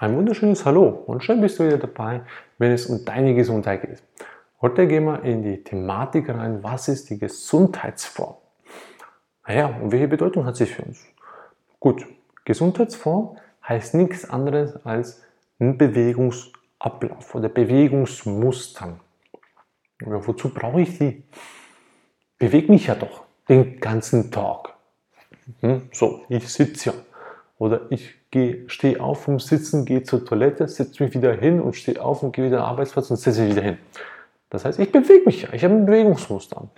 Ein wunderschönes Hallo und schön bist du wieder dabei, wenn es um deine Gesundheit geht. Heute gehen wir in die Thematik rein, was ist die Gesundheitsform? Naja, und welche Bedeutung hat sie für uns? Gut, Gesundheitsform heißt nichts anderes als ein Bewegungsablauf oder Bewegungsmustern. Ja, wozu brauche ich die? Bewege mich ja doch den ganzen Tag. Hm, so, ich sitze ja. Oder ich stehe auf vom Sitzen, gehe zur Toilette, setze mich wieder hin und stehe auf und gehe wieder am Arbeitsplatz und setze mich wieder hin. Das heißt, ich bewege mich ja, ich habe ein Bewegungsmuster.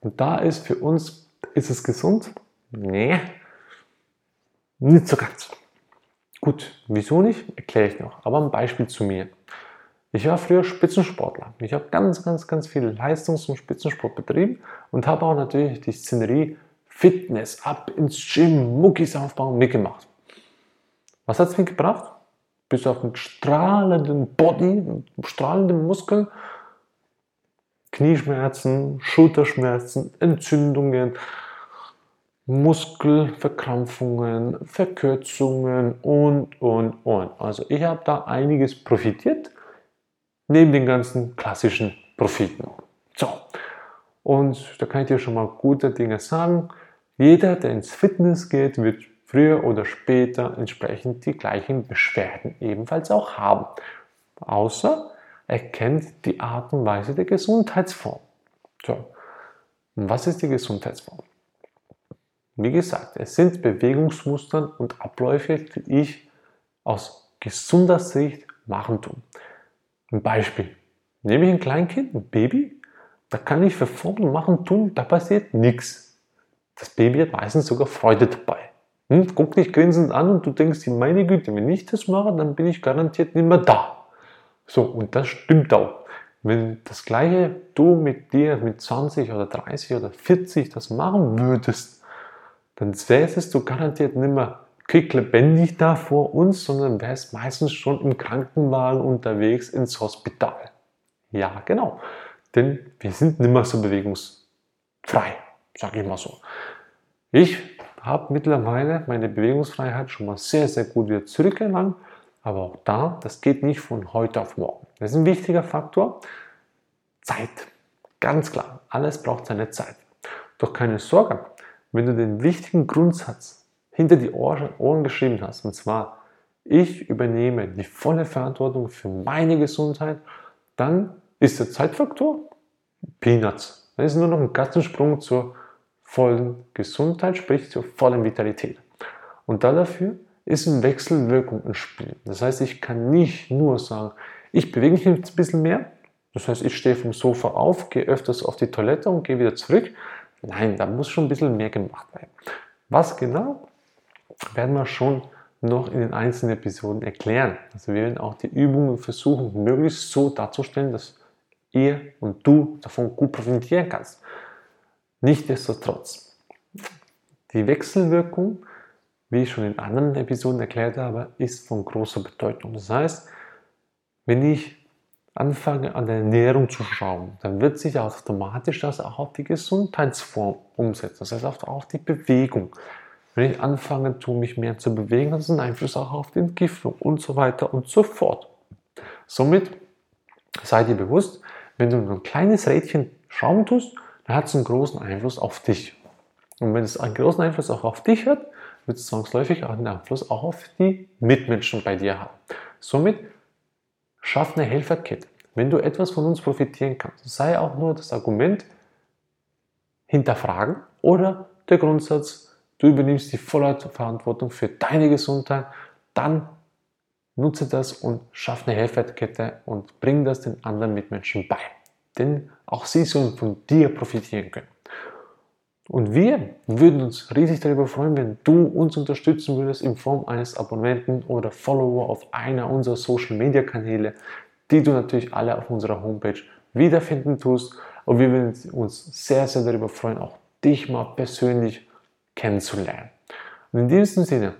Und da ist für uns, ist es gesund? Nee, nicht so ganz. Gut, wieso nicht? Erkläre ich noch. Aber ein Beispiel zu mir. Ich war früher Spitzensportler. Ich habe ganz, ganz, ganz viel Leistungs- und Spitzensport betrieben und habe auch natürlich die Szenerie Fitness, ab ins Gym, Muckis aufbauen, mitgemacht. Was hat es mir gebracht? Bis auf einen strahlenden Body, strahlenden Muskeln, Knieschmerzen, Schulterschmerzen, Entzündungen, Muskelverkrampfungen, Verkürzungen und, und, und. Also ich habe da einiges profitiert, neben den ganzen klassischen Profiten. So, und da kann ich dir schon mal gute Dinge sagen. Jeder, der ins Fitness geht, wird früher oder später entsprechend die gleichen Beschwerden ebenfalls auch haben. Außer er kennt die Art und Weise der Gesundheitsform. So. Und was ist die Gesundheitsform? Wie gesagt, es sind Bewegungsmuster und Abläufe, die ich aus gesunder Sicht machen tue. Ein Beispiel. Nehme ich ein Kleinkind, ein Baby, da kann ich verfolgen, machen, tun, da passiert nichts. Das Baby hat meistens sogar Freude dabei. Hm? Guck dich grinsend an und du denkst dir, meine Güte, wenn ich das mache, dann bin ich garantiert nicht mehr da. So, und das stimmt auch. Wenn das gleiche du mit dir mit 20 oder 30 oder 40 das machen würdest, dann säßest du garantiert nicht mehr quicklebendig da vor uns, sondern wärst meistens schon im Krankenwagen unterwegs ins Hospital. Ja, genau. Denn wir sind nicht mehr so bewegungsfrei, sage ich mal so. Ich habe mittlerweile meine Bewegungsfreiheit schon mal sehr, sehr gut wieder zurückgelangt. Aber auch da, das geht nicht von heute auf morgen. Das ist ein wichtiger Faktor. Zeit. Ganz klar. Alles braucht seine Zeit. Doch keine Sorge, wenn du den wichtigen Grundsatz hinter die Ohren geschrieben hast, und zwar, ich übernehme die volle Verantwortung für meine Gesundheit, dann ist der Zeitfaktor Peanuts. Das ist nur noch ein Katzensprung zur vollen Gesundheit, sprich zur vollen Vitalität. Und dafür ist eine Wechselwirkung im Spiel. Das heißt, ich kann nicht nur sagen, ich bewege mich jetzt ein bisschen mehr. Das heißt, ich stehe vom Sofa auf, gehe öfters auf die Toilette und gehe wieder zurück. Nein, da muss schon ein bisschen mehr gemacht werden. Was genau, werden wir schon noch in den einzelnen Episoden erklären. Also wir werden auch die Übungen versuchen, möglichst so darzustellen, dass ihr und du davon gut profitieren kannst. Nichtsdestotrotz, die Wechselwirkung, wie ich schon in anderen Episoden erklärt habe, ist von großer Bedeutung. Das heißt, wenn ich anfange an der Ernährung zu schauen, dann wird sich automatisch das auch auf die Gesundheitsform umsetzen. Das heißt auch auf die Bewegung. Wenn ich anfange, mich mehr zu bewegen, hat es einen Einfluss auch auf die Entgiftung und so weiter und so fort. Somit sei dir bewusst, wenn du ein kleines Rädchen schrauben tust, dann hat es einen großen Einfluss auf dich. Und wenn es einen großen Einfluss auch auf dich hat, wird es zwangsläufig auch einen Einfluss auch auf die Mitmenschen bei dir haben. Somit schaff eine Helferkette. Wenn du etwas von uns profitieren kannst, sei auch nur das Argument hinterfragen oder der Grundsatz, du übernimmst die volle Verantwortung für deine Gesundheit, dann nutze das und schaff eine Helferkette und bring das den anderen Mitmenschen bei. Denn auch sie sollen von dir profitieren können. Und wir würden uns riesig darüber freuen, wenn du uns unterstützen würdest in Form eines Abonnenten oder Follower auf einer unserer Social Media Kanäle, die du natürlich alle auf unserer Homepage wiederfinden tust. Und wir würden uns sehr, sehr darüber freuen, auch dich mal persönlich kennenzulernen. Und in diesem Sinne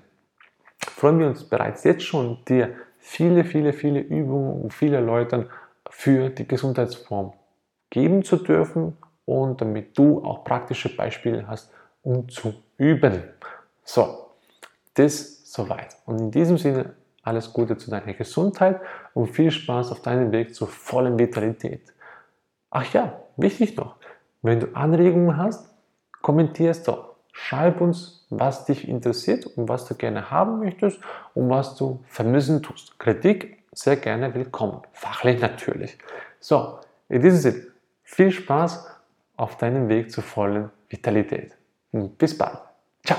freuen wir uns bereits jetzt schon, dir viele, viele, viele Übungen und viele Leute für die Gesundheitsform geben zu dürfen und damit du auch praktische Beispiele hast, um zu üben. So, das soweit. Und in diesem Sinne alles Gute zu deiner Gesundheit und viel Spaß auf deinem Weg zur vollen Vitalität. Ach ja, wichtig noch, wenn du Anregungen hast, kommentierst doch. Schreib uns, was dich interessiert und was du gerne haben möchtest und was du vermissen tust. Kritik sehr gerne willkommen. Fachlich natürlich. So, in diesem Sinne, viel Spaß auf deinem Weg zur vollen Vitalität. Bis bald. Ciao.